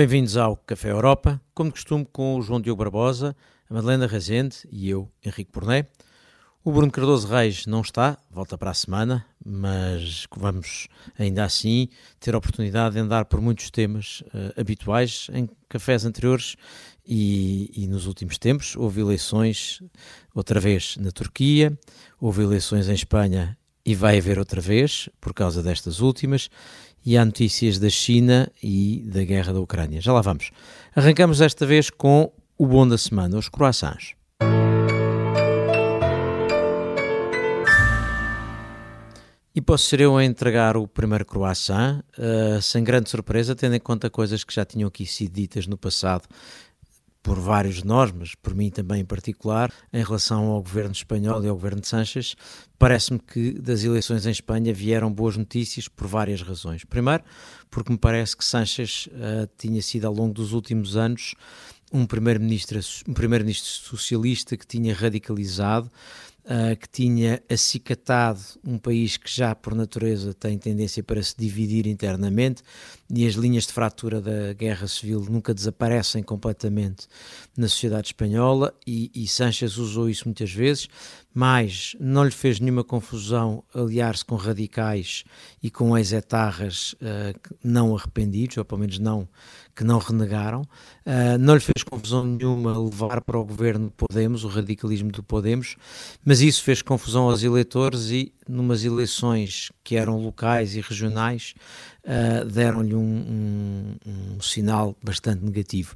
Bem-vindos ao Café Europa, como de costume com o João Diogo Barbosa, a Madalena Rezende e eu, Henrique Porné. O Bruno Cardoso Reis não está, volta para a semana, mas vamos ainda assim ter a oportunidade de andar por muitos temas uh, habituais em cafés anteriores e, e, nos últimos tempos. Houve eleições outra vez na Turquia, houve eleições em Espanha e vai haver outra vez por causa destas últimas. E há notícias da China e da guerra da Ucrânia. Já lá vamos. Arrancamos desta vez com o bom da semana, os croissants. E posso ser eu a entregar o primeiro croissant, uh, sem grande surpresa, tendo em conta coisas que já tinham aqui sido ditas no passado por vários de nós, mas por mim também em particular, em relação ao governo espanhol e ao governo de Sánchez, parece-me que das eleições em Espanha vieram boas notícias por várias razões. Primeiro, porque me parece que Sánchez uh, tinha sido ao longo dos últimos anos um primeiro-ministro um primeiro socialista que tinha radicalizado uh, que tinha acicatado um país que já por natureza tem tendência para se dividir internamente e as linhas de fratura da guerra civil nunca desaparecem completamente na sociedade espanhola e, e Sánchez usou isso muitas vezes, mas não lhe fez nenhuma confusão aliar-se com radicais e com ex-etarras uh, não arrependidos, ou pelo menos não que não renegaram. Uh, não lhe fez confusão nenhuma levar para o governo Podemos, o radicalismo do Podemos, mas isso fez confusão aos eleitores e, numas eleições que eram locais e regionais, uh, deram-lhe um, um, um, sinal bastante negativo.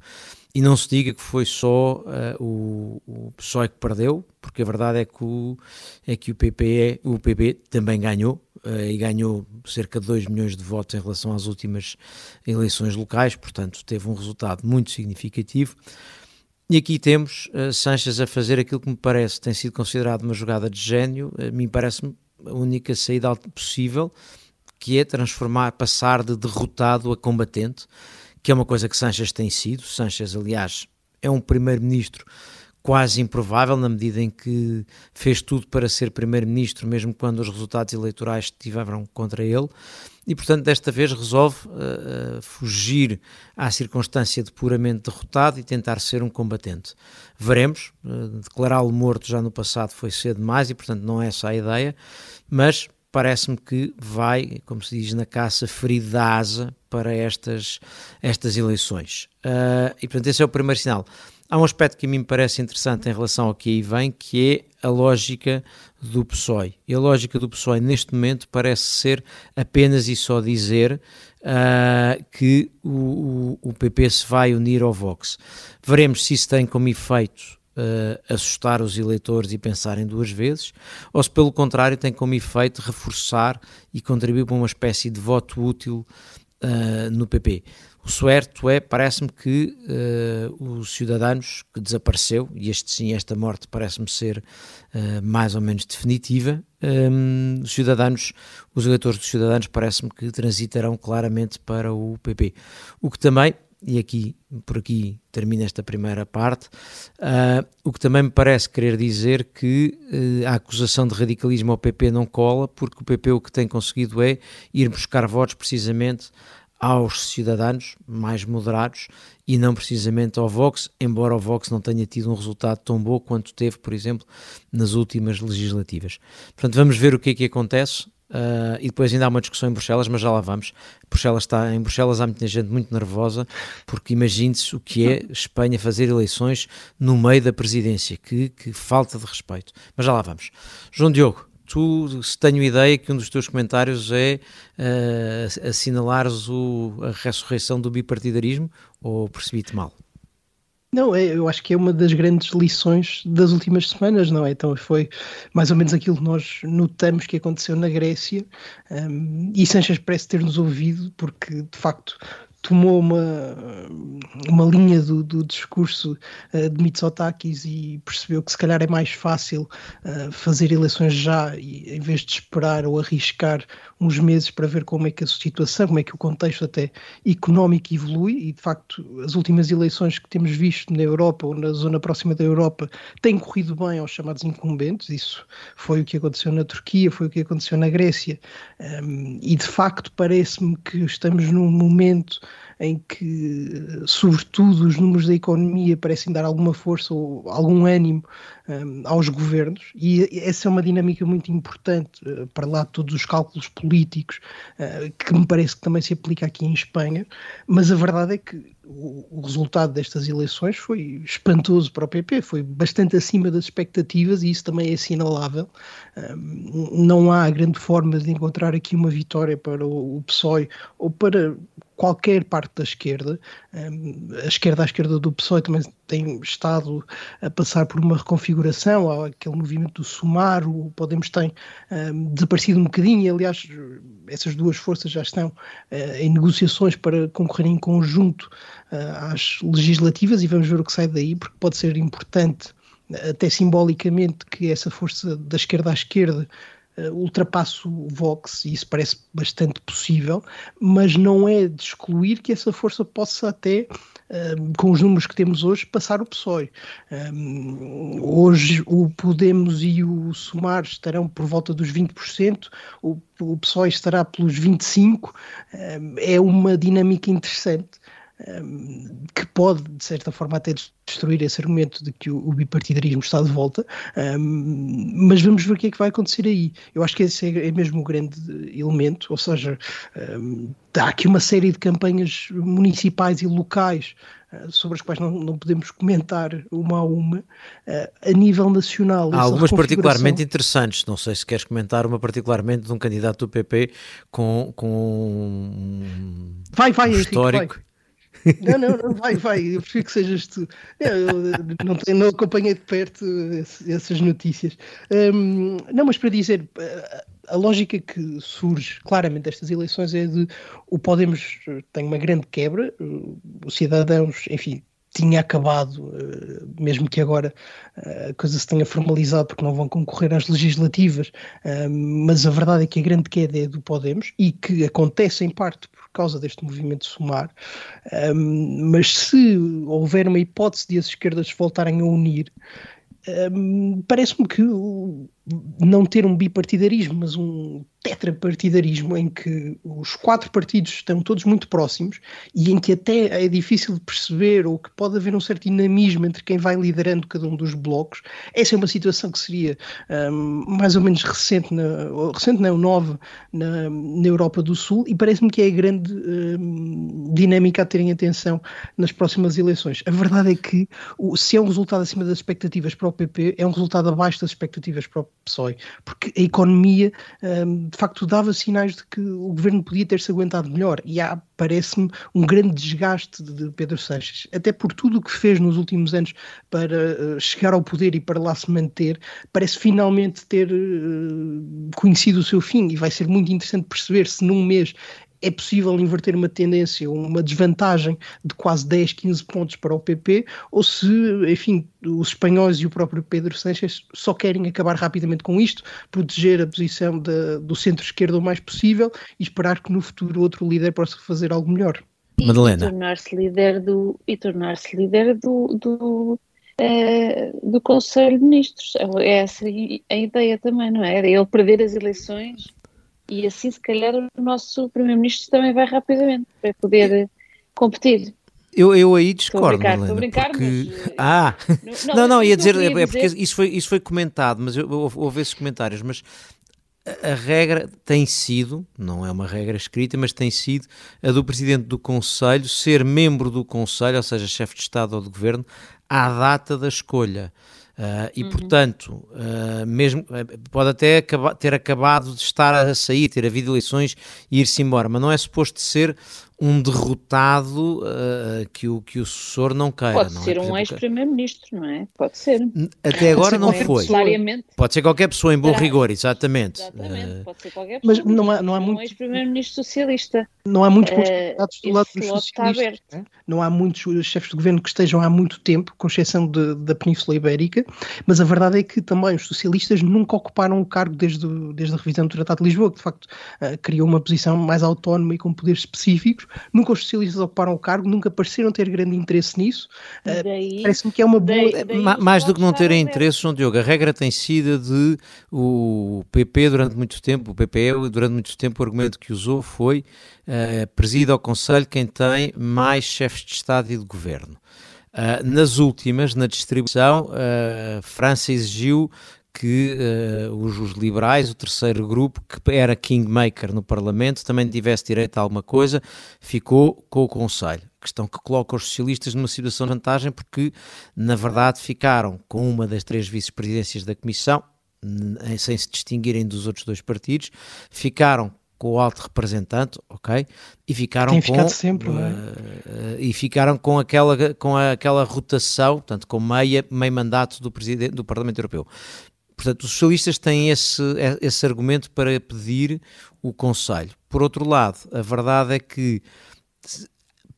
E não se diga que foi só uh, o, o PSOE que perdeu, porque a verdade é que o, é que o, PP, o PP também ganhou, uh, e ganhou cerca de 2 milhões de votos em relação às últimas eleições locais, portanto teve um resultado muito significativo. E aqui temos uh, Sanches a fazer aquilo que me parece tem sido considerado uma jogada de gênio, a mim parece-me a única saída possível, que é transformar, passar de derrotado a combatente, que é uma coisa que Sanches tem sido. Sanches, aliás, é um primeiro-ministro quase improvável, na medida em que fez tudo para ser primeiro-ministro, mesmo quando os resultados eleitorais estiveram contra ele, e portanto desta vez resolve uh, fugir à circunstância de puramente derrotado e tentar ser um combatente. Veremos, uh, declará-lo morto já no passado foi cedo demais e portanto não é essa a ideia, mas parece-me que vai, como se diz na caça, ferido da asa para estas, estas eleições. Uh, e portanto esse é o primeiro sinal. Há um aspecto que a mim me parece interessante em relação ao que aí vem, que é a lógica do PSOE. E a lógica do PSOE neste momento parece ser apenas e só dizer uh, que o, o, o, PP se vai unir ao Vox. Veremos se isso tem como efeito uh, assustar os eleitores e pensarem duas vezes, ou se pelo contrário tem como efeito reforçar e contribuir para uma espécie de voto útil uh, no PP. O certo é, parece-me que uh, os cidadãos que desapareceu, e este sim, esta morte parece-me ser uh, mais ou menos definitiva, um, os cidadãos, os eleitores dos cidadãos parece-me que transitarão claramente para o PP. O que também, e aqui por aqui termina esta primeira parte, uh, o que também me parece querer dizer que uh, a acusação de radicalismo ao PP não cola, porque o PP o que tem conseguido é ir buscar votos precisamente aos cidadãos mais moderados e não precisamente ao Vox, embora o Vox não tenha tido um resultado tão bom quanto teve, por exemplo, nas últimas legislativas. Portanto, vamos ver o que é que acontece. Uh, e depois ainda há uma discussão em Bruxelas, mas já lá vamos. Bruxelas está, em Bruxelas há muita gente muito nervosa, porque imagine-se o que é Espanha fazer eleições no meio da presidência, que, que falta de respeito. Mas já lá vamos. João Diogo, tu se tenho ideia que um dos teus comentários é uh, assinalares o, a ressurreição do bipartidarismo, ou percebi-te mal? Não, é, eu acho que é uma das grandes lições das últimas semanas, não é? Então foi mais ou menos aquilo que nós notamos que aconteceu na Grécia um, e Sanches parece ter-nos ouvido, porque de facto tomou uma, uma linha do, do discurso uh, de Mitsotakis e percebeu que se calhar é mais fácil uh, fazer eleições já e, em vez de esperar ou arriscar uns meses para ver como é que a situação, como é que o contexto até económico evolui e de facto as últimas eleições que temos visto na Europa ou na zona próxima da Europa têm corrido bem aos chamados incumbentes, isso foi o que aconteceu na Turquia, foi o que aconteceu na Grécia. Um, e de facto parece-me que estamos num momento em que, sobretudo, os números da economia parecem dar alguma força ou algum ânimo um, aos governos, e essa é uma dinâmica muito importante uh, para lá de todos os cálculos políticos, uh, que me parece que também se aplica aqui em Espanha, mas a verdade é que o, resultado destas eleições foi espantoso para o PP, foi bastante acima das expectativas e isso também é assinalável. Não há grande forma de encontrar aqui uma vitória para o PSOE ou para qualquer parte da esquerda. a esquerda à esquerda do PSOE também tem estado a passar por uma reconfiguração, há aquele movimento do Sumar, o Podemos tem desaparecido um bocadinho, e aliás essas duas forças já estão uh, em negociações para concorrer em conjunto uh, às legislativas e vamos ver o que sai daí, porque pode ser importante até simbolicamente que essa força da esquerda à esquerda ultrapasse o Vox, e isso parece bastante possível, mas não é de excluir que essa força possa até, uh, com os números que temos hoje, passar o PSOE. Um, hoje o Podemos e o Sumar estarão por volta dos 20%, o, o PSOE estará pelos 25%, um, é uma dinâmica interessante que pode, de certa forma, até destruir esse argumento de que o, bipartidarismo está de volta, mas vamos ver o que é que vai acontecer aí. Eu acho que esse é, é mesmo o grande elemento, ou seja, há aqui uma série de campanhas municipais e locais ah, sobre as quais não, não, podemos comentar uma a uma, ah, a nível nacional. Há algumas particularmente interessantes, não sei se queres comentar uma particularmente de um candidato do PP com, com vai, vai, um histórico. Henrique, vai. Não, não, não, vai, vai, eu prefiro que sejas tu. Eu não, tenho, não acompanhei de perto essas notícias. Um, não, mas para dizer, a lógica que surge claramente destas eleições é de o Podemos tem uma grande quebra, os cidadãos, enfim, tinha acabado, eh, mesmo que agora eh, a coisa se tenha formalizado porque não vão concorrer às legislativas, eh, mas a verdade é que a grande queda é do Podemos e que acontece em parte por causa deste movimento sumar, mas se houver uma hipótese de as esquerdas voltarem a unir, parece-me que não ter um bipartidarismo, mas um tetrapartidarismo em que os quatro partidos estão todos muito próximos e em que até é difícil de perceber ou que pode haver um certo dinamismo entre quem vai liderando cada um dos blocos. Essa é uma situação que seria um, mais ou menos recente, na, recente não, nova na, na Europa do Sul e parece-me que é a grande um, dinâmica a terem atenção nas próximas eleições. A verdade é que se é um resultado acima das expectativas para o PP, é um resultado abaixo das expectativas para o PSOE, porque a economia um, de facto dava sinais de que o governo podia ter-se aguentado melhor. E há, parece-me, um grande desgaste de Pedro Sanches, até por tudo o que fez nos últimos anos para uh, chegar ao poder e para lá se manter, parece finalmente ter uh, conhecido o seu fim. E vai ser muito interessante perceber se num mês é possível inverter uma tendência, uma desvantagem de quase 10, 15 pontos para o PP, ou se, enfim, os espanhóis e o próprio Pedro Sánchez só querem acabar rapidamente com isto, proteger a posição de, do centro-esquerda o mais possível e esperar que no futuro outro líder possa fazer algo melhor. E, Madalena. E tornar-se líder do e tornar-se líder do, do, é, do Conselho de Ministros. É essa a ideia também, não é? Ele perder as eleições e assim se calhar o nosso Primeiro-Ministro também vai rapidamente para poder competir. Eu, eu aí discordo, estou a brincar, Helena, brincar porque... mas... Eh, ah, não, não, não ia dizer, é, é porque isso foi, isso foi comentado, mas eu, houve esses comentários, mas a, a regra tem sido, não é uma regra escrita, mas tem sido a do Presidente do Conselho ser membro do Conselho, ou seja, chefe de Estado ou de Governo, à data da escolha. Uh, e, uhum. portanto, uh, mesmo, eh, pode até acaba, ter acabado de estar a sair, ter havido eleições e ir-se embora, mas não é suposto ser um derrotado uh, que, o, que o sucessor não queira. Pode não é? ser é? um ex-primeiro-ministro, não é? Pode ser. Até agora não foi. Pode ser qualquer pessoa, em bom rigor, exatamente. Exatamente, uh, pode ser qualquer pessoa. Mas não há, não há muito... Um ex-primeiro-ministro socialista. Não há muitos candidatos uh, do lado dos socialistas. Né? Não há muitos chefes de governo que estejam há muito tempo, com exceção de, da Península Ibérica, mas a verdade é que também os socialistas nunca ocuparam o cargo desde, desde a revisão do Tratado de Lisboa, que de facto uh, criou uma posição mais autónoma e com poderes específicos, nunca os socialistas ocuparam o cargo, nunca pareceram ter grande interesse nisso. Uh, Parece-me que é uma boa. Daí, daí mais do que não terem interesse, João Diogo, a regra tem sido de o PP durante muito tempo, o PPE durante muito tempo, o argumento que usou foi uh, presida ao Conselho quem tem mais chefes de Estado e de Governo. Uh, nas últimas, na distribuição, a uh, França exigiu que uh, os, os, liberais, o terceiro grupo, que era kingmaker no Parlamento, também tivesse direito a alguma coisa, ficou com o Conselho. Questão que coloca os socialistas numa situação de vantagem, porque na verdade ficaram com uma das três vice-presidências da Comissão, sem se distinguirem dos outros dois partidos, ficaram com o alto representante, ok? E ficaram com sempre, uh, uh, e ficaram com aquela com aquela rotação, portanto, com meia meio mandato do presidente do Parlamento Europeu. Portanto, os socialistas têm esse, esse argumento para pedir o Conselho. Por outro lado, a verdade é que,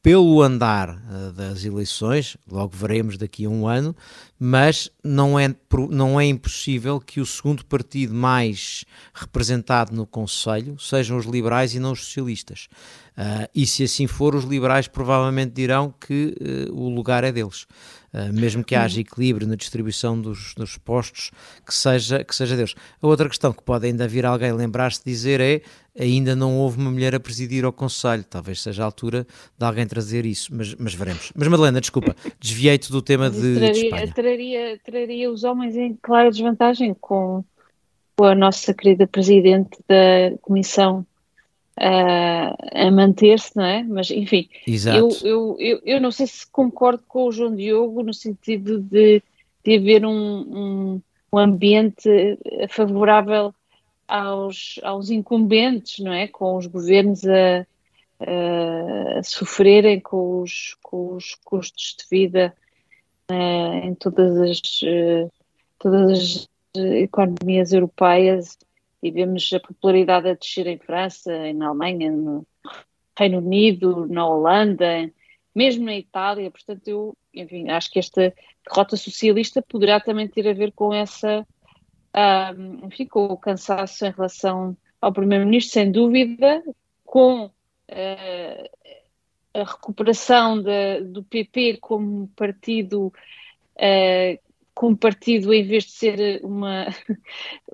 pelo andar uh, das eleições, logo veremos daqui a um ano, mas não é, não é impossível que o segundo partido mais representado no Conselho sejam os liberais e não os socialistas. Uh, e se assim for, os liberais provavelmente dirão que uh, o lugar é deles. Uh, mesmo que haja equilíbrio na distribuição dos, dos, postos, que seja, que seja Deus. A outra questão que pode ainda vir alguém lembrar-se de dizer é ainda não houve uma mulher a presidir ao Conselho. Talvez seja a altura de alguém trazer isso, mas, mas veremos. Mas Madalena, desculpa, desviei-te do tema de, traria, de Espanha. Traria, traria os homens em clara desvantagem com, com a nossa querida Presidente da Comissão a manter-se, não é? Mas, enfim, eu, eu, eu, eu, não sei se concordo com o João Diogo no sentido de, de haver um, um, um ambiente favorável aos, aos incumbentes, não é? Com os governos a, a, a sofrerem com os, com os custos de vida uh, em todas as, uh, todas as economias europeias e vemos a popularidade a descer em França, na Alemanha, no Reino Unido, na Holanda, mesmo na Itália. Portanto, eu, enfim, acho que esta derrota socialista poderá também ter a ver com essa, um, enfim, com o cansaço em relação ao primeiro-ministro, sem dúvida, com uh, a recuperação de, do PP como partido uh, como partido, em vez de ser uma,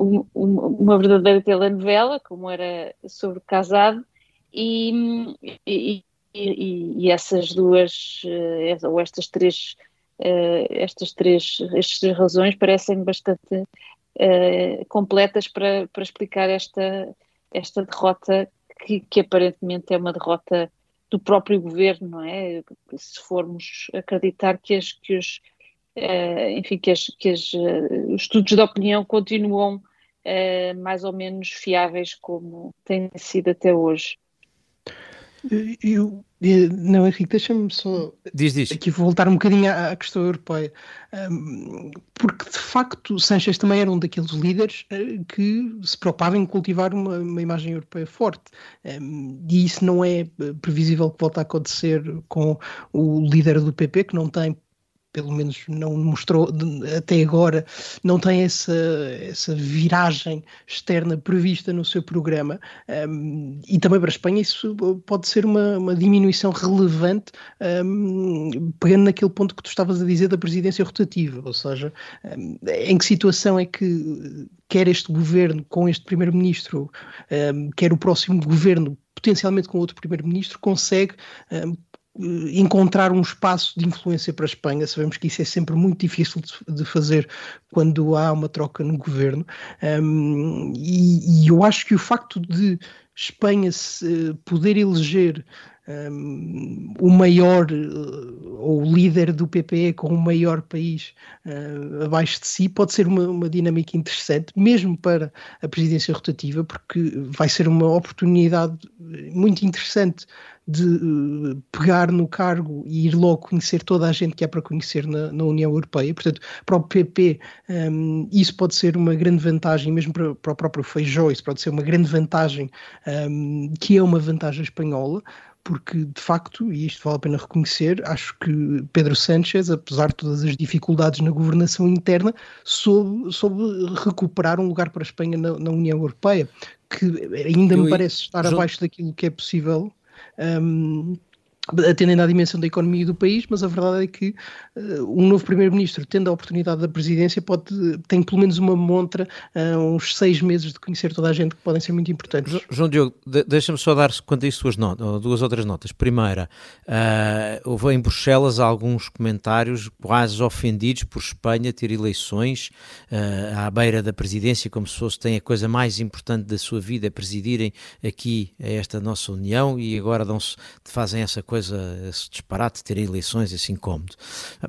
uma verdadeira telenovela, como era sobre casado, e, e, e, essas duas, eh, ou estas três, eh, estas três, estas três razões parecem bastante uh, completas para, para explicar esta, esta derrota, que, que aparentemente é uma derrota do próprio governo, não é? Se formos acreditar que, as, que os enfim, que, as, que as, uh, os estudos de opinião continuam uh, mais ou menos fiáveis como têm sido até hoje. Eu, não, Henrique, deixa-me só diz, diz. aqui voltar um bocadinho à, à questão europeia, um, porque de facto Sanchez também era um daqueles líderes uh, que se preocupavam em cultivar uma, uma imagem europeia forte, um, e isso não é previsível que volte a acontecer com o líder do PP, que não tem pelo menos não mostrou até agora, não tem essa, essa viragem externa prevista no seu programa. Um, e também para a Espanha isso pode ser uma, uma diminuição relevante, um, pegando naquele ponto que tu estavas a dizer da presidência rotativa, ou seja, um, em que situação é que quer este governo com este primeiro-ministro, quer o próximo governo potencialmente com outro primeiro-ministro, consegue um, encontrar um espaço de influência para a Espanha. Sabemos que isso é sempre muito difícil de, fazer quando há uma troca no governo. Um, e, e, eu acho que o facto de Espanha se, poder eleger um, o maior uh, ou o líder do PPE com o maior país uh, abaixo de si pode ser uma, uma, dinâmica interessante, mesmo para a presidência rotativa, porque vai ser uma oportunidade muito interessante de uh, pegar no cargo e ir logo conhecer toda a gente que há para conhecer na, na União Europeia. Portanto, para o PP, um, isso pode ser uma grande vantagem, mesmo para, para o próprio Feijó, isso pode ser uma grande vantagem, um, que é uma vantagem espanhola porque de facto, e isto vale a pena reconhecer, acho que Pedro Sánchez, apesar de todas as dificuldades na governação interna, soube, soube recuperar um lugar para a Espanha na, na União Europeia, que ainda Eu, me parece estar João, abaixo daquilo que é possível Um, atendendo à dimensão da economia do país, mas a verdade é que uh, um novo primeiro-ministro, tendo a oportunidade da presidência, pode, tem pelo menos uma montra, uh, uns seis meses de conhecer toda a gente que podem ser muito importantes. João Diogo, de, deixa-me só dar quanto a isso duas, notas, duas outras notas. Primeira, uh, houve em Bruxelas alguns comentários quase ofendidos por Espanha ter eleições uh, à beira da presidência, como se fosse tem a coisa mais importante da sua vida, é presidirem aqui esta nossa União e agora dão-se, fazem essa coisa coisa, esse disparate de ter eleições assim incómodo.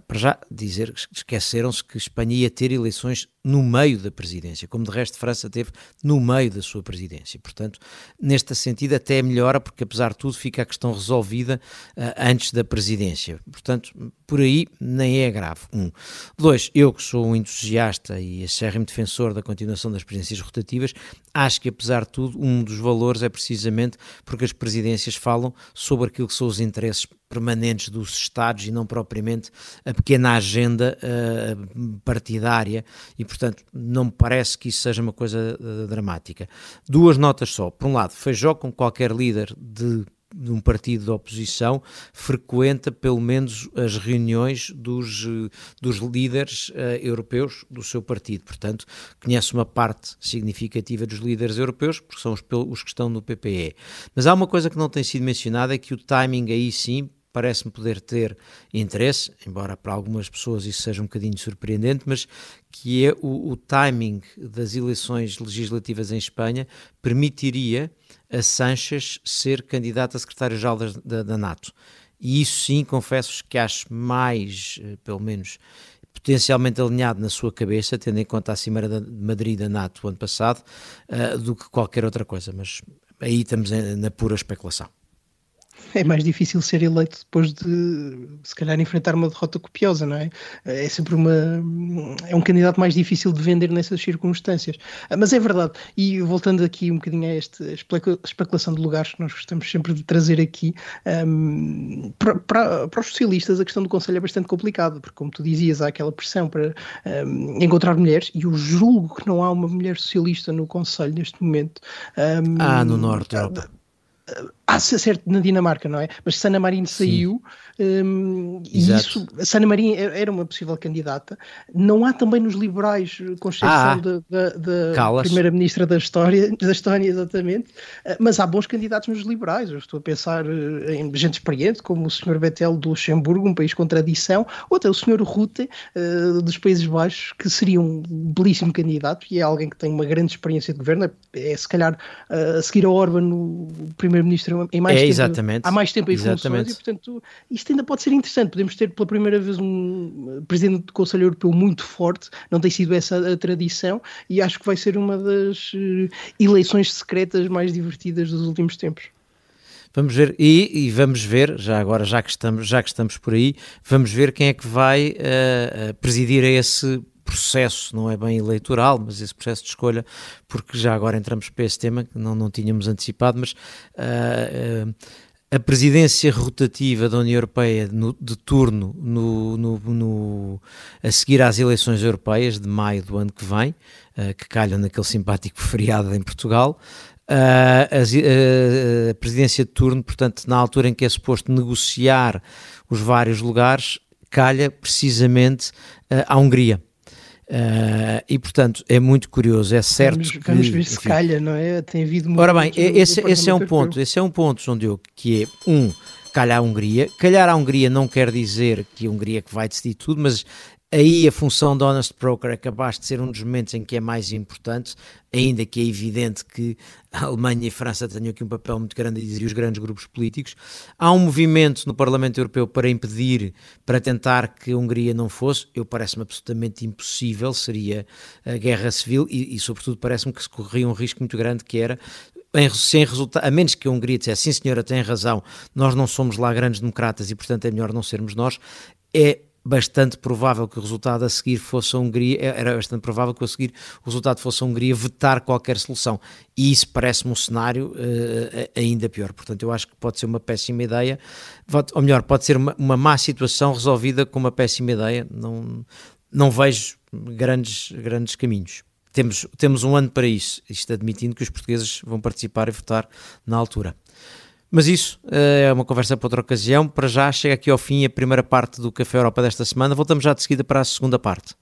Para já dizer que esqueceram-se que Espanha ia ter eleições no meio da presidência, como de resto França teve no meio da sua presidência. Portanto, neste sentido até melhora, porque apesar de tudo fica a questão resolvida uh, antes da presidência. Portanto, por aí nem é grave. Um. Dois, eu que sou um entusiasta e acérrimo defensor da continuação das presidências rotativas, acho que apesar de tudo um dos valores é precisamente porque as presidências falam sobre aquilo que são os interesses permanentes dos Estados e não propriamente a pequena agenda uh, partidária e, portanto, não me parece que isso seja uma coisa uh, dramática. Duas notas só. Por um lado, Feijó, com qualquer líder de de um partido de oposição frequenta pelo menos as reuniões dos, dos líderes uh, europeus do seu partido. Portanto, conhece uma parte significativa dos líderes europeus, porque são os, os que estão no PPE. Mas há uma coisa que não tem sido mencionada, é que o timing aí sim parece-me poder ter interesse, embora para algumas pessoas isso seja um bocadinho surpreendente, mas que é o, o timing das eleições legislativas em Espanha permitiria a Sanches ser candidato a secretário-geral da, da, da, NATO. E isso sim, confesso que acho mais, eh, pelo menos, potencialmente alinhado na sua cabeça, tendo em conta a Cimeira de Madrid da NATO ano passado, uh, do que qualquer outra coisa. Mas aí estamos na pura especulação é mais difícil ser eleito depois de, se calhar, enfrentar uma derrota copiosa, não é? É sempre uma. É um candidato mais difícil de vender nessas circunstâncias. Ah, mas é verdade, e voltando aqui um bocadinho a esta especulação de lugares que nós gostamos sempre de trazer aqui, um, para, para, para, os socialistas a questão do Conselho é bastante complicada, porque, como tu dizias, há aquela pressão para um, encontrar mulheres, e eu julgo que não há uma mulher socialista no Conselho neste momento. Um, ah, no Norte Europa. Ah, certo, na Dinamarca, não é? Mas Sana Marin saiu um, e isso, Sana Marin é, era uma possível candidata. Não há também nos liberais, com exceção ah, da, da, primeira-ministra da história, da Estónia, exatamente, ah, mas há bons candidatos nos liberais. Eu estou a pensar eh, em gente experiente, como o Sr. Bettel do Luxemburgo, um país com tradição, ou até o Sr. Rutte uh, dos Países Baixos, que seria um belíssimo candidato e é alguém que tem uma grande experiência de governo. É, é se calhar uh, a seguir a Orban, o primeiro-ministro em mais é, tempo, exatamente. há mais tempo em exatamente. funções e, portanto, isto ainda pode ser interessante. Podemos ter pela primeira vez um presidente do Conselho Europeu muito forte, não tem sido essa a tradição, e acho que vai ser uma das eh, eleições secretas mais divertidas dos últimos tempos. Vamos ver, e, e, vamos ver, já agora, já que, estamos, já que estamos por aí, vamos ver quem é que vai uh, presidir a esse processo, não é bem eleitoral, mas esse processo de escolha, porque já agora entramos para esse tema que não, não tínhamos antecipado, mas uh, uh, a presidência rotativa da União Europeia no, de turno no, no, no, a seguir às eleições europeias de maio do ano que vem, uh, que calham naquele simpático feriado em Portugal, a, a, a presidência de turno, portanto, na altura em que é suposto negociar os vários lugares, calha precisamente à Hungria. Uh, e portanto é muito curioso, é certo vamos, que, vamos ver se calha, não é? Tem havido Ora bem, esse, esse é um ponto, esse é um ponto, João Diogo, que é um, calhar a Hungria. Calhar a Hungria não quer dizer que a Hungria que vai decidir tudo, mas Aí a função do Honest Broker é capaz de ser um dos momentos em que é mais importante, ainda que é evidente que a Alemanha e a França tenham aqui um papel muito grande dizer os grandes grupos políticos. Há um movimento no Parlamento Europeu para impedir, para tentar que a Hungria não fosse. Eu parece-me absolutamente impossível, seria a guerra civil e, e sobretudo, parece-me que se corria um risco muito grande que era em, sem resultado, a menos que a Hungria dissesse, sim senhora, tem razão, nós não somos lá grandes democratas e portanto é melhor não sermos nós, é bastante provável que o resultado a seguir fosse a Hungria, é, era bastante provável que a seguir o resultado fosse a Hungria vetar qualquer solução. E isso parece-me um cenário uh, ainda pior. Portanto, eu acho que pode ser uma péssima ideia, ou melhor, pode ser uma, uma má situação resolvida com uma péssima ideia. Não, não vejo grandes, grandes caminhos. Temos, temos um ano para isso, isto admitindo que os portugueses vão participar e votar na altura. Mas isso é uma conversa para outra ocasião. Para já chega aqui ao fim a primeira parte do Café Europa desta semana. Voltamos já de seguida para a segunda parte.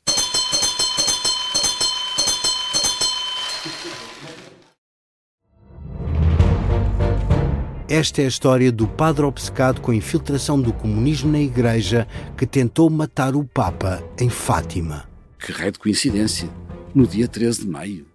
Esta é a história do padre obcecado com a infiltração do comunismo na Igreja que tentou matar o Papa em Fátima. Que raio de coincidência! No dia 13 de maio.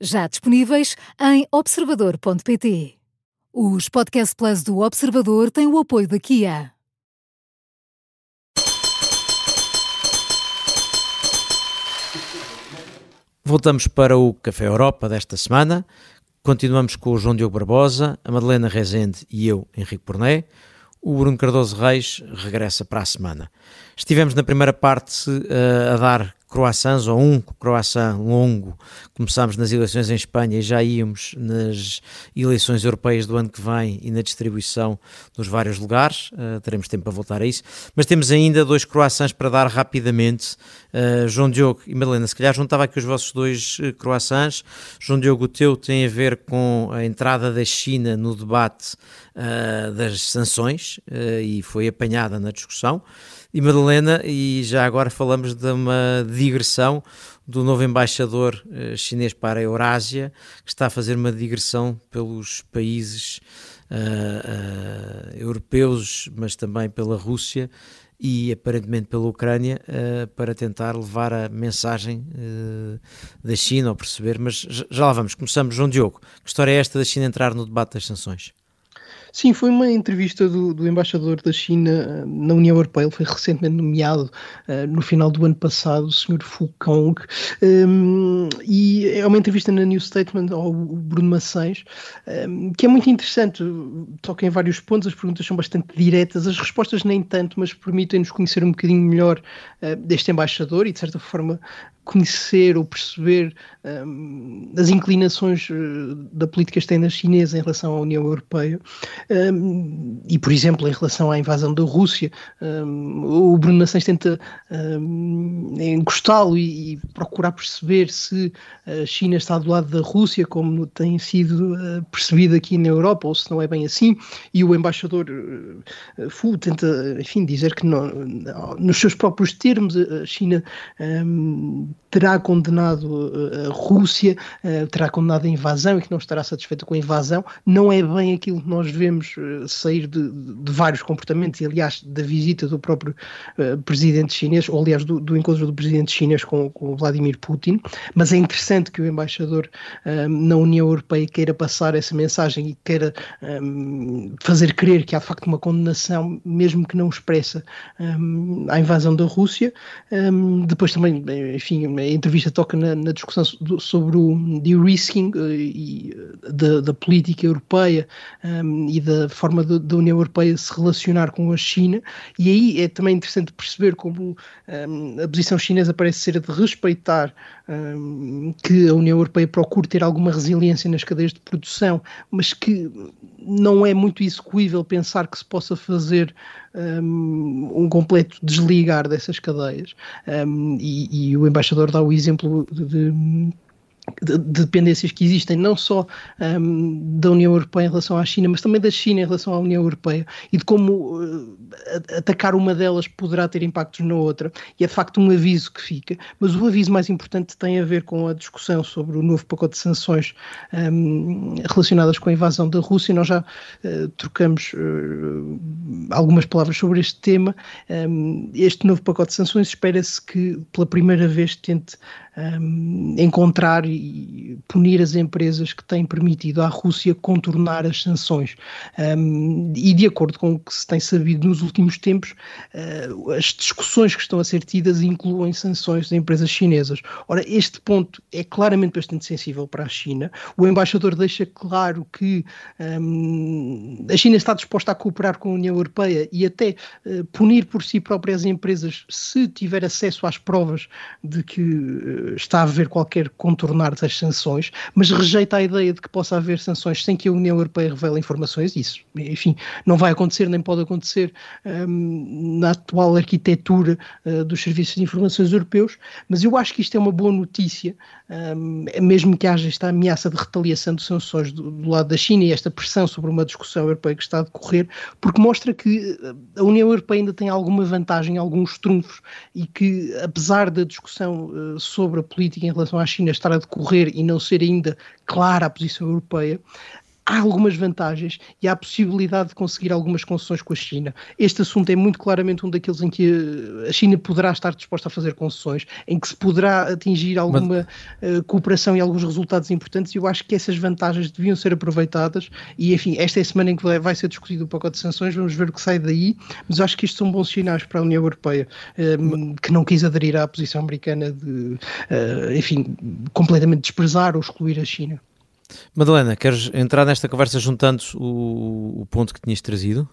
já disponíveis em observador.pt. Os Podcast Plus do Observador têm o apoio da Kia. Voltamos para o Café Europa desta semana. Continuamos com o João Diogo Barbosa, a Madalena Rezende e eu, Henrique Porné. O Bruno Cardoso Reis regressa para a semana. Estivemos na primeira parte uh, a dar croissants ou um croissant longo. Começámos nas eleições em Espanha e já íamos nas eleições europeias do ano que vem e na distribuição nos vários lugares. Uh, teremos tempo para voltar a isso. Mas temos ainda dois croissants para dar rapidamente. Uh, João Diogo e Madalena, se calhar juntava aqui os vossos dois uh, croissants. João Diogo, o teu tem a ver com a entrada da China no debate das sanções e foi apanhada na discussão e Madalena, e já agora falamos de uma digressão do novo embaixador uh, chinês para a Eurásia, que está a fazer uma digressão pelos países uh, uh, europeus, mas também pela Rússia e aparentemente pela Ucrânia, para tentar levar a mensagem da China, ou perceber, mas já lá vamos. Começamos, João Diogo. Que história é esta da China entrar no debate das sanções? Sim, foi uma entrevista do, do, embaixador da China eh, na União Europeia, ele foi recentemente nomeado uh, no final do ano passado, o Sr. Fu Kong, um, e é uma entrevista na New Statement ao Bruno Macens, um, que é muito interessante, toca em vários pontos, as perguntas são bastante diretas, as respostas nem tanto, mas permitem-nos conhecer um bocadinho melhor uh, deste embaixador e, de certa forma, conhecer ou perceber um, as inclinações uh, da política externa chinesa em relação à União Europeia. Um, e, por exemplo, em relação à invasão da Rússia, um, o Bruno Nações tenta encostá-lo e, e, procurar perceber se a China está do lado da Rússia, como tem sido uh, percebido aqui na Europa, ou se não é bem assim, e o embaixador uh, Fu tenta, enfim, dizer que não, nos seus próprios termos a China terá condenado eh, a Rússia, eh, terá condenado a invasão e que não estará satisfeito com a invasão, não é bem aquilo que nós vemos eh, sair de, de vários comportamentos, e aliás, da visita do próprio presidente chinês, ou aliás, do, do encontro do presidente chinês com, com Vladimir Putin, mas é interessante que o embaixador na União Europeia queira passar essa mensagem e queira fazer crer que há de facto uma condenação, mesmo que não expressa, à invasão da Rússia. Depois também, enfim, a entrevista toca na, na discussão do, sobre o de-risking uh, e eh, da, da, política europeia um, e da forma da União Europeia se relacionar com a China, e aí é também interessante perceber como um, a posição chinesa parece ser a de respeitar um, que a União Europeia procure ter alguma resiliência nas cadeias de produção, mas que não é muito execuível pensar que se possa fazer um, um completo desligar dessas cadeias. Um, e, e, o embaixador dá o exemplo de, de dependências que existem não só um, da União Europeia em relação à China, mas também da China em relação à União Europeia e de como uh, atacar uma delas poderá ter impactos na outra. E é de facto um aviso que fica. Mas o aviso mais importante tem a ver com a discussão sobre o novo pacote de sanções um, relacionadas com a invasão da Rússia. Nós já uh, trocamos uh, algumas palavras sobre este tema. Um, este novo pacote de sanções espera-se que pela primeira vez tente encontrar e punir as empresas que têm permitido à Rússia contornar as sanções. E de acordo com o que se tem sabido nos últimos tempos, uh, as discussões que estão a ser tidas incluem sanções de empresas chinesas. Ora, este ponto é claramente bastante sensível para a China. O embaixador deixa claro que a China está disposta a cooperar com a União Europeia e até uh, punir por si própria as empresas se tiver acesso às provas de que está a haver qualquer contornar das sanções, mas rejeita a ideia de que possa haver sanções sem que a União Europeia revele informações. Isso, enfim, não vai acontecer nem pode acontecer um, na atual arquitetura uh, dos serviços de informações europeus, mas eu acho que isto é uma boa notícia, um, mesmo que haja esta ameaça de retaliação de sanções do, do lado da China e esta pressão sobre uma discussão europeia que está a decorrer, porque mostra que a União Europeia ainda tem alguma vantagem, alguns trunfos, e que apesar da discussão uh, sobre a política em relação à China estar a decorrer e não ser ainda clara a posição europeia, há algumas vantagens e há a possibilidade de conseguir algumas concessões com a China. Este assunto é muito claramente um daqueles em que a China poderá estar disposta a fazer concessões, em que se poderá atingir alguma mas... uh, cooperação e alguns resultados importantes, e eu acho que essas vantagens deviam ser aproveitadas. E, enfim, esta é a semana em que vai ser discutido o pacote de sanções, vamos ver o que sai daí, mas eu acho que isto são bons sinais para a União Europeia, um, que não quis aderir à posição americana de, uh, enfim, completamente desprezar ou excluir a China. Madalena, queres entrar nesta conversa juntando o, o ponto que tinhas trazido?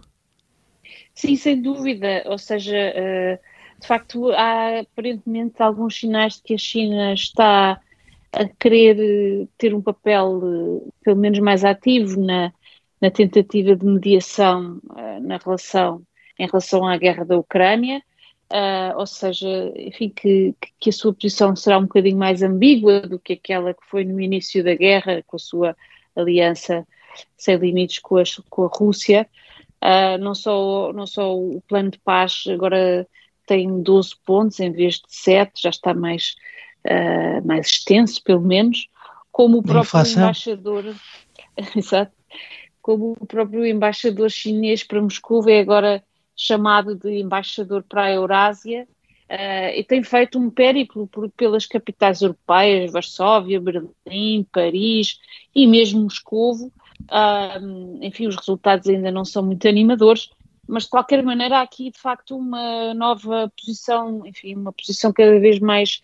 Sim, sem dúvida. Ou seja, uh, de facto, há aparentemente alguns sinais de que a China está a querer ter um papel, uh, pelo menos mais ativo, na, na tentativa de mediação na relação, em relação à guerra da Ucrânia uh, ou seja, enfim, que, que a sua posição será um bocadinho mais ambígua do que aquela que foi no início da guerra, com a sua aliança sem limites com a, com a Rússia. Uh, não, só, não só o plano de paz agora tem 12 pontos em vez de 7, já está mais, uh, mais extenso, pelo menos, como o próprio embaixador. Exato. Como o próprio embaixador chinês para Moscou é agora chamado de embaixador para a Eurásia, uh, e tem feito um périplo por, pelas capitais europeias, Varsóvia, Berlim, Paris e mesmo Moscovo. Uh, enfim, os resultados ainda não são muito animadores, mas de qualquer maneira há aqui de facto uma nova posição, enfim, uma posição cada vez mais,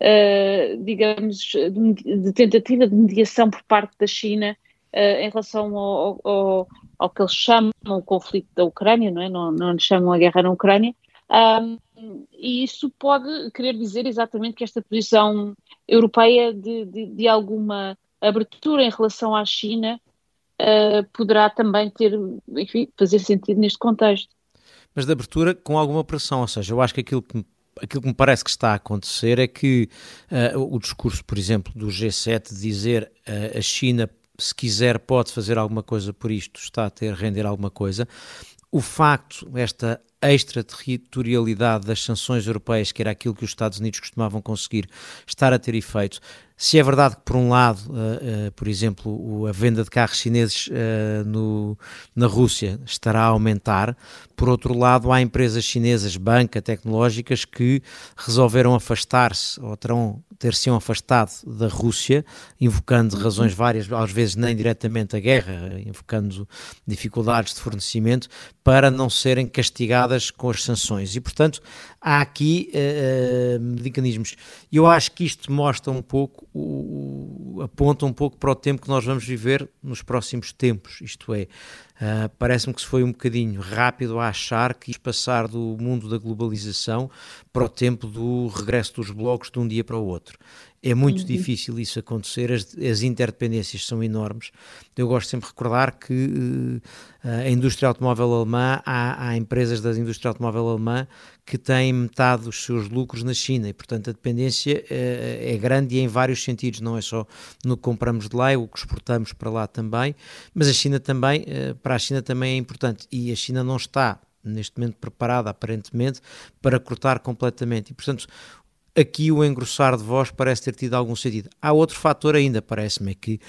uh, digamos, de, de, tentativa de mediação por parte da China em relação ao, ao, ao, que eles chamam o conflito da Ucrânia, não é? Não, não chamam a guerra na Ucrânia. Um, e isso pode querer dizer exatamente que esta posição europeia de, de, de alguma abertura em relação à China uh, poderá também ter, enfim, fazer sentido neste contexto. Mas de abertura com alguma pressão, ou seja, eu acho que aquilo que aquilo que me parece que está a acontecer é que uh, o discurso, por exemplo, do G7 de dizer uh, a China se quiser pode fazer alguma coisa por isto, está a ter render alguma coisa. O facto, esta extraterritorialidade das sanções europeias, que era aquilo que os Estados Unidos costumavam conseguir estar a ter efeito, se é verdade que, por um lado, uh, uh, por exemplo, a venda de carros chineses uh, no, na Rússia estará a aumentar, por outro lado, há empresas chinesas, banca, tecnológicas, que resolveram afastar-se ou terão ter-se afastado da Rússia, invocando razões várias, às vezes nem diretamente a guerra, invocando dificuldades de fornecimento, para não serem castigadas com as sanções. E, portanto, há aqui uh, mecanismos. E eu acho que isto mostra um pouco, o, aponta um pouco para o tempo que nós vamos viver nos próximos tempos. Isto é, uh, parece-me que se foi um bocadinho rápido a achar que isto passar do mundo da globalização para o tempo do regresso dos blocos de um dia para o outro. É muito uhum. difícil isso acontecer, as, as, interdependências são enormes. Eu gosto sempre de recordar que uh, a indústria automóvel alemã, há, há, empresas da indústria automóvel alemã que têm metade dos seus lucros na China e, portanto, a dependência uh, é grande e em vários sentidos, não é só no que compramos de lá, é o que exportamos para lá também, mas a China também, uh, para a China também é importante e a China não está neste momento preparada, aparentemente, para cortar completamente. E, portanto, aqui o engrossar de voz parece ter tido algum sentido. Há outro fator ainda, parece-me, que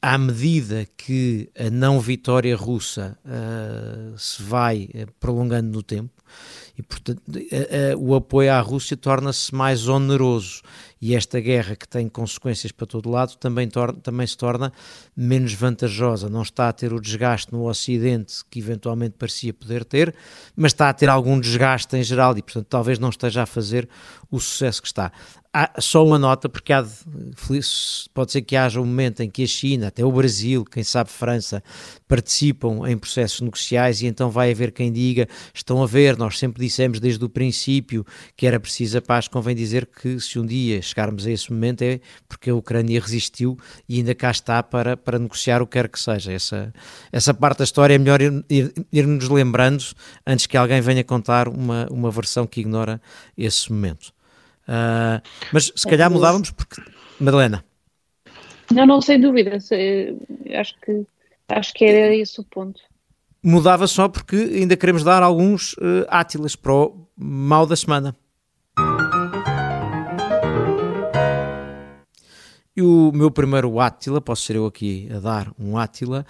à medida que a não vitória russa uh, se vai prolongando no tempo, e portanto o apoio à Rússia torna-se mais oneroso e esta guerra que tem consequências para todo lado também, também se torna menos vantajosa. Não está a ter o desgaste no Ocidente que eventualmente parecia poder ter, mas está a ter algum desgaste em geral e, portanto, talvez não esteja a fazer o sucesso que está. Há só uma nota, porque há de, pode ser que haja um momento em que a China, até o Brasil, quem sabe França, participam em processos negociais e então vai haver quem diga: estão a ver, nós sempre dissemos desde o princípio que era preciso a paz. Convém dizer que se um dia chegarmos a esse momento é porque a Ucrânia resistiu e ainda cá está para, para negociar o que quer que seja. Essa, essa parte da história é melhor ir, ir, ir lembrando antes que alguém venha contar uma, uma versão que ignora esse momento. Uh, mas se calhar mudávamos porque. Madalena. Não, não, sem dúvida. Acho que, acho que era esse o ponto. Mudava só porque ainda queremos dar alguns uh, átilas para o mal da semana. E o meu primeiro átila, posso ser eu aqui a dar um átila,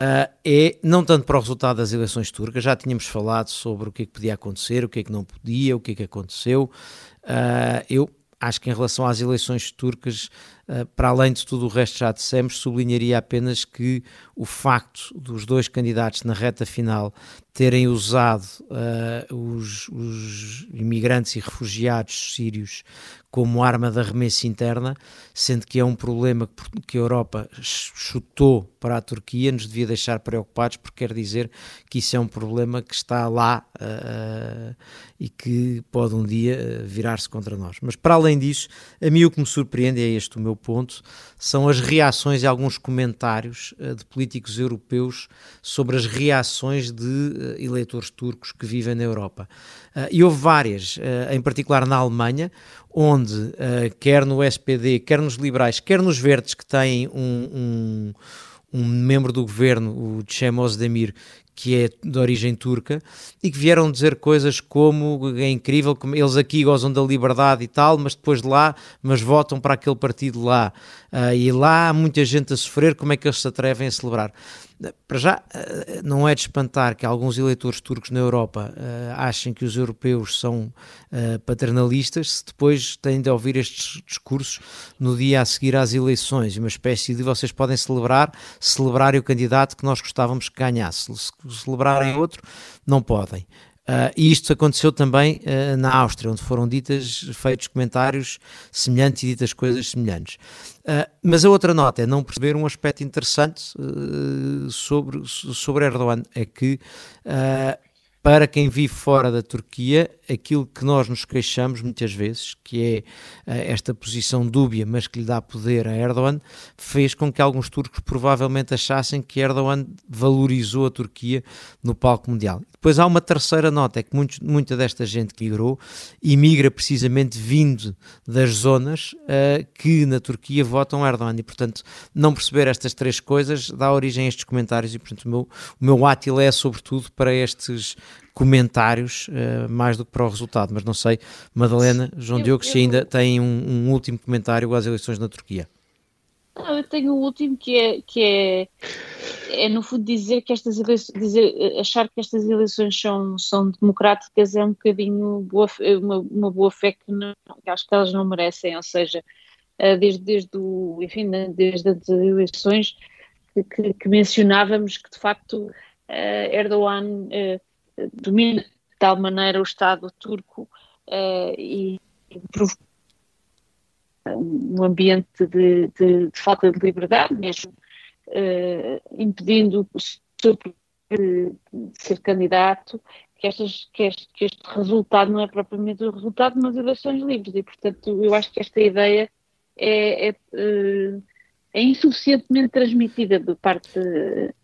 uh, é não tanto para o resultado das eleições turcas, já tínhamos falado sobre o que é que podia acontecer, o que é que não podia, o que é que aconteceu. Uh, eu acho que em relação às eleições turcas, uh, para além de tudo o resto já dissemos, sublinharia apenas que o facto dos dois candidatos na reta final terem usado uh, os, os, imigrantes e refugiados sírios como arma de arremesso interna, sendo que é um problema que a Europa chutou para a Turquia, nos devia deixar preocupados, porque quer dizer que isso é um problema que está lá uh, e que pode um dia virar-se contra nós. Mas para além disso, a mim o que me surpreende, é este o meu ponto, são as reações e alguns comentários uh, de políticos europeus sobre as reações de uh, eleitores turcos que vivem na Europa. Uh, e houve várias, em particular na Alemanha, onde, quer no SPD, quer nos liberais, quer nos verdes, que têm um, um um membro do governo, o Cem Özdemir, que é de origem turca, e que vieram dizer coisas como é incrível, como eles aqui gozam da liberdade e tal, mas depois de lá, mas votam para aquele partido lá. Uh, e lá há muita gente a sofrer, como é que eles se atrevem a celebrar? Para já, eh, não é de espantar que alguns eleitores turcos na Europa uh, achem que os europeus são uh, paternalistas, se depois têm de ouvir estes discursos no dia a seguir às eleições, uma espécie de vocês podem celebrar, celebrarem o candidato que nós gostávamos que ganhasse, se celebrarem outro, não podem. Uh, e isto aconteceu também uh, na Áustria, onde foram ditas, feitos comentários semelhantes e ditas coisas semelhantes. Uh, mas a outra nota é não perceber um aspecto interessante sobre, sobre Erdogan, é que para quem vive fora da Turquia, aquilo que nós nos queixamos muitas vezes, que é uh, esta posição dúbia, mas que lhe dá poder a Erdogan, fez com que alguns turcos provavelmente achassem que Erdogan valorizou a Turquia no palco mundial. Depois há uma terceira nota, é que muito, muita desta gente que migrou, imigra precisamente vindo das zonas uh, que na Turquia votam Erdogan e, portanto, não perceber estas três coisas dá origem a estes comentários e, portanto, o meu, o meu átil é sobretudo para estes comentários uh, mais do que para o resultado. Mas não sei, Madalena, João eu, Diogo, se ainda tem um, um, último comentário às eleições na Turquia. Não, eu tenho o último que é, que é, é no fundo dizer que estas eleições, dizer, achar que estas eleições são, são democráticas é um bocadinho boa, uma, uma boa fé que, não, que acho que elas não merecem, ou seja, eh, desde, desde, o, enfim, desde as eleições que, que, que mencionávamos que de facto uh, Erdogan uh, domina de tal maneira o Estado turco uh, e, e um ambiente de, de, de, falta de liberdade, mesmo uh, impedindo o seu de ser candidato, que, estas, que, este, que, este, resultado não é propriamente o resultado de umas eleições livres e, portanto, eu acho que esta ideia é, é, eh, é insuficientemente transmitida por parte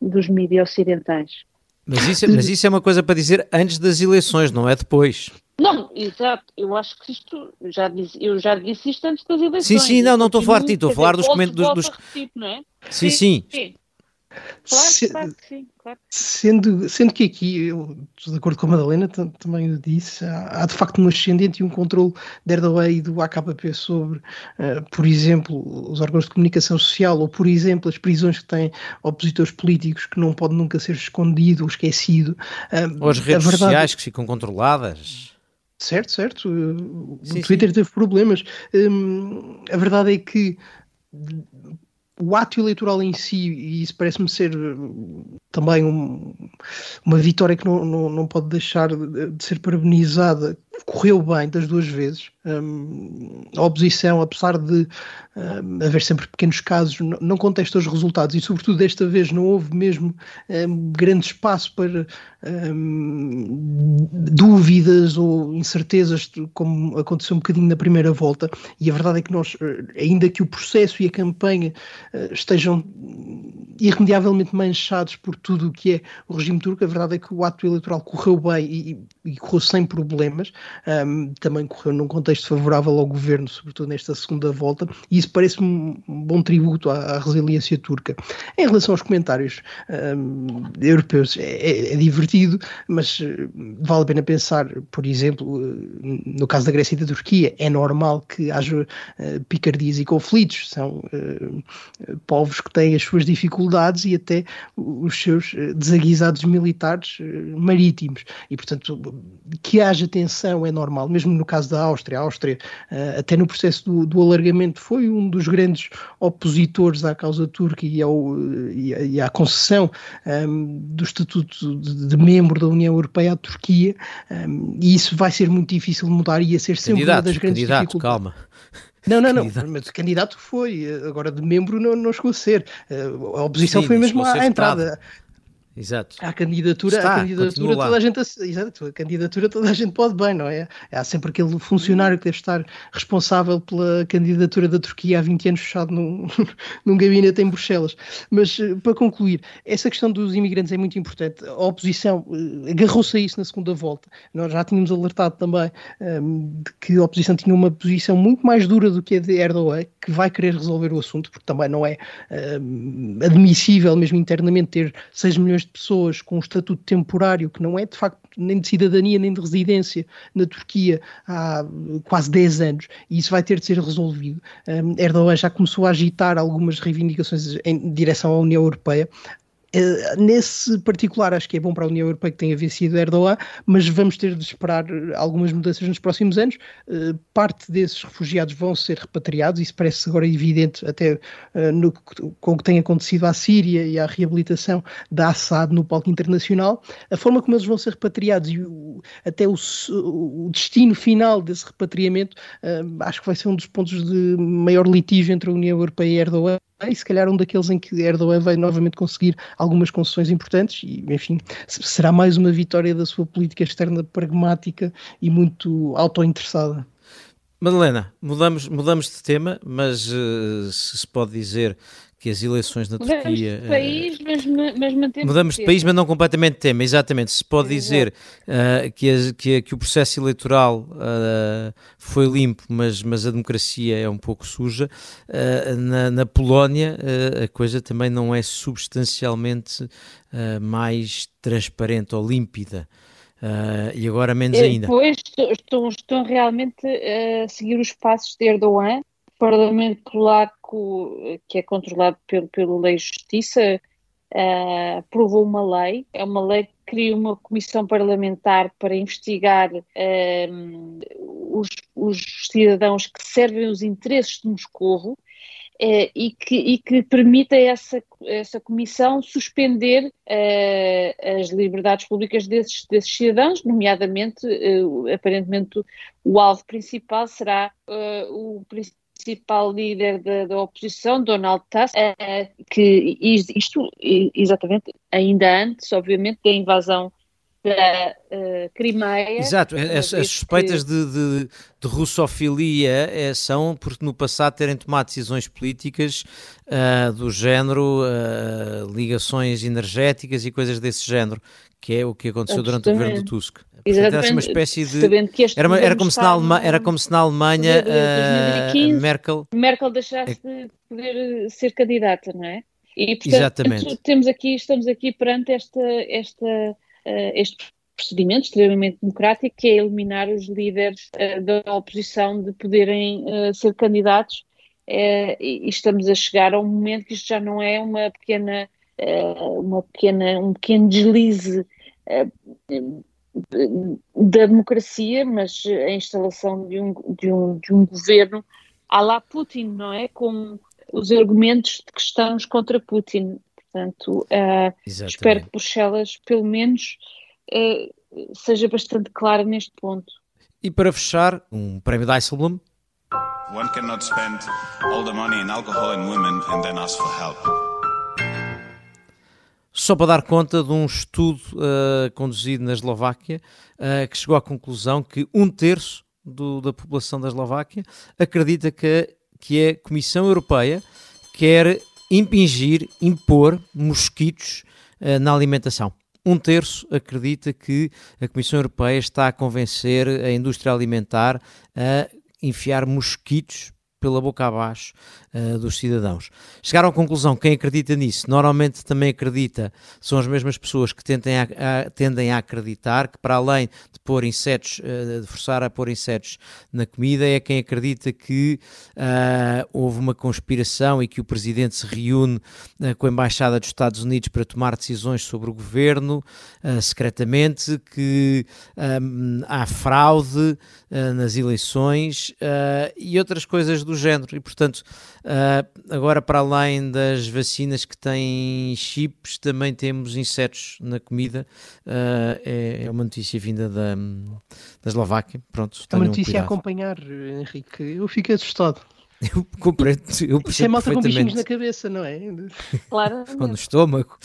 dos mídias ocidentais. Mas isso, mas isso é uma coisa para dizer antes das eleições, não é depois. Não, exato. Eu acho que isto, já disse, eu já disse isto antes das eleições. Sim, sim, não, não estou a falar de ti, estou a falar dos comentários dos... Repito, não é? Sim, sim. sim. Claro, se, claro que sim, claro. Sendo, sendo que aqui, eu estou de acordo com a Madalena, também o disse, há, há, de facto um ascendente e um controle da Erdogan e do AKP sobre, uh, por exemplo, os órgãos de comunicação social ou, por exemplo, as prisões que têm opositores políticos que não pode nunca ser escondido ou esquecido. Uh, ou as redes verdade... sociais que ficam controladas. Certo, certo. O sim, Twitter sim. teve problemas. Um, a verdade é que o ato eleitoral em si, e isso parece-me ser também um, uma vitória que não, não, não pode deixar de, de ser parabenizada, correu bem das duas vezes. Um, a oposição, apesar de um, haver sempre pequenos casos, não, contesta os resultados e, sobretudo, desta vez não houve mesmo um, grande espaço para dúvidas ou incertezas, como aconteceu um bocadinho na primeira volta. E a verdade é que nós, eh, ainda que o processo e a campanha uh, estejam irremediavelmente manchados por tudo o que é o regime turco, a verdade é que o ato eleitoral correu bem e, e correu sem problemas. Um, também correu num contexto favorável ao governo, sobretudo nesta segunda volta, e isso parece-me um bom tributo à, à, resiliência turca. Em relação aos comentários um, europeus, é, é, é, divertido, mas uh, vale a pena pensar, por exemplo, uh, no caso da Grécia e da Turquia, é normal que haja uh, picardias e conflitos, são povos que têm as suas dificuldades e até os seus desaguisados militares marítimos, e portanto que haja tensão é normal, mesmo no caso da Áustria. A Áustria, uh, até no processo do, do, alargamento, foi um dos grandes opositores à causa turca e, ao, e, e à concessão um, ehm, do estatuto de, de, membro da União Europeia à Turquia, um, ehm, e isso vai ser muito difícil de mudar e ia ser sempre candidato, uma das grandes candidato, dificuldades. Calma. Não, não, não, mas candidato foi, agora de membro não, não chegou a ser. Eh, a oposição Sim, foi mesmo à entrada. Exato. A candidatura, Está, a candidatura toda a gente, exato, a candidatura toda a gente pode bem, não é? Há sempre aquele funcionário que deve estar responsável pela candidatura da Turquia há 20 anos fechado num, num gabinete em Bruxelas. Mas eh, para concluir, essa questão dos imigrantes é muito importante. A oposição uh, agarrou-se a isso na segunda volta. Nós já tínhamos alertado também ehm, de que a oposição tinha uma posição muito mais dura do que a de Erdogan, que vai querer resolver o assunto, porque também não é ehm, admissível mesmo internamente ter 6 milhões de pessoas com um estatuto temporário que não é de facto nem de cidadania nem de residência na Turquia há quase 10 anos e isso vai ter de ser resolvido. Um, Erdogan já começou a agitar algumas reivindicações em direção à União Europeia. Eh, nesse particular, acho que é bom para a União Europeia que tenha vencido Erdogan, mas vamos ter de esperar algumas mudanças nos próximos anos. Eh, parte desses refugiados vão ser repatriados, isso parece agora evidente, até eh, no, com o que tem acontecido à Síria e à reabilitação da Assad no palco internacional. A forma como eles vão ser repatriados e o, até o, o, destino final desse repatriamento, acho que vai ser um dos pontos de maior litígio entre a União Europeia e Erdogan e se calhar um daqueles em que Erdogan vai novamente conseguir algumas concessões importantes e, enfim, será mais uma vitória da sua política externa pragmática e muito autointeressada. Madalena, mudamos, mudamos de tema, mas uh, se se pode dizer que as eleições na mudamos Turquia. De país, mas, mas mantemos Mudamos de país, mas não completamente de tema, exatamente. Se pode dizer uh, que, a, que, que, o processo eleitoral uh, foi limpo, mas, mas a democracia é um pouco suja, uh, na, na, Polónia a coisa também não é substancialmente mais transparente ou límpida. E agora menos ainda. Pois estão, estão realmente a seguir os passos de Erdogan Parlamento Polaco, que é controlado pelo, pela Lei de Justiça, uh, aprovou uma lei, é uma lei que cria uma comissão parlamentar para investigar uh, os, os, cidadãos que servem os interesses de Moscovo uh, e, que, e que permite a essa, essa comissão suspender as liberdades públicas desses, desses cidadãos, nomeadamente, aparentemente, o alvo principal será o principal líder da, da oposição, Donald Tusk, que isto exatamente ainda antes, obviamente, da invasão da uh, Crimeia. Exato, as, as suspeitas que... de, de, de, russofilia é, são porque no passado terem tomado decisões políticas uh, do género, uh, ligações energéticas e coisas desse género, que é o que aconteceu durante o governo do Tusk. Exatamente. Uma espécie de... Era, uma, era, como se na Alema... era como se na Alemanha uh, Merkel... Merkel deixasse de poder ser candidata, não é? E, portanto, Exatamente. temos aqui, estamos aqui perante esta, esta, uh, este procedimento extremamente democrático, que é eliminar os líderes uh, da oposição de poderem uh, ser candidatos, e, e, estamos a chegar a um momento que isto já não é uma pequena, uma pequena um pequeno deslize da democracia, mas a instalação de um, de um, de um governo à la Putin, não é? Com os argumentos de que estamos contra Putin. Portanto, uh, espero que Bruxelas, pelo menos, uh, seja bastante clara neste ponto. E para fechar, um prémio Dijsselbloem. One cannot spend all the money in alcohol and women and then ask for help. Só para dar conta de um estudo uh, conduzido na Eslováquia uh, que chegou à conclusão que um terço do, da população da Eslováquia acredita que, que a Comissão Europeia quer impingir, impor mosquitos uh, na alimentação. Um terço acredita que a Comissão Europeia está a convencer a indústria alimentar a enfiar mosquitos pela boca abaixo uh, dos cidadãos. Chegaram à conclusão, quem acredita nisso, normalmente também acredita, são as mesmas pessoas que tentem a, a, tendem a acreditar que para além de pôr insetos, uh, de forçar a pôr insetos na comida, é quem acredita que uh, houve uma conspiração e que o presidente se reúne com a Embaixada dos Estados Unidos para tomar decisões sobre o governo, secretamente, que há fraude nas eleições e outras coisas do género. E, portanto, uh, agora para além das vacinas que têm chips, também temos insetos na comida. Uh, é, é, uma notícia vinda da, da Eslováquia. Pronto, é uma notícia a acompanhar, Henrique. Eu fico assustado. Eu compreendo, eu Isso é malta com bichinhos na cabeça, não é? Claro. Ou no estômago.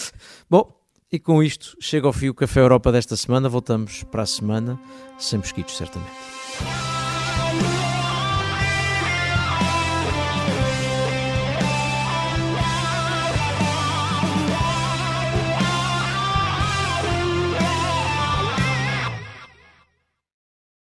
Bom, e com isto chega ao fim o Café Europa desta semana. Voltamos para a semana, sem mosquitos, certamente.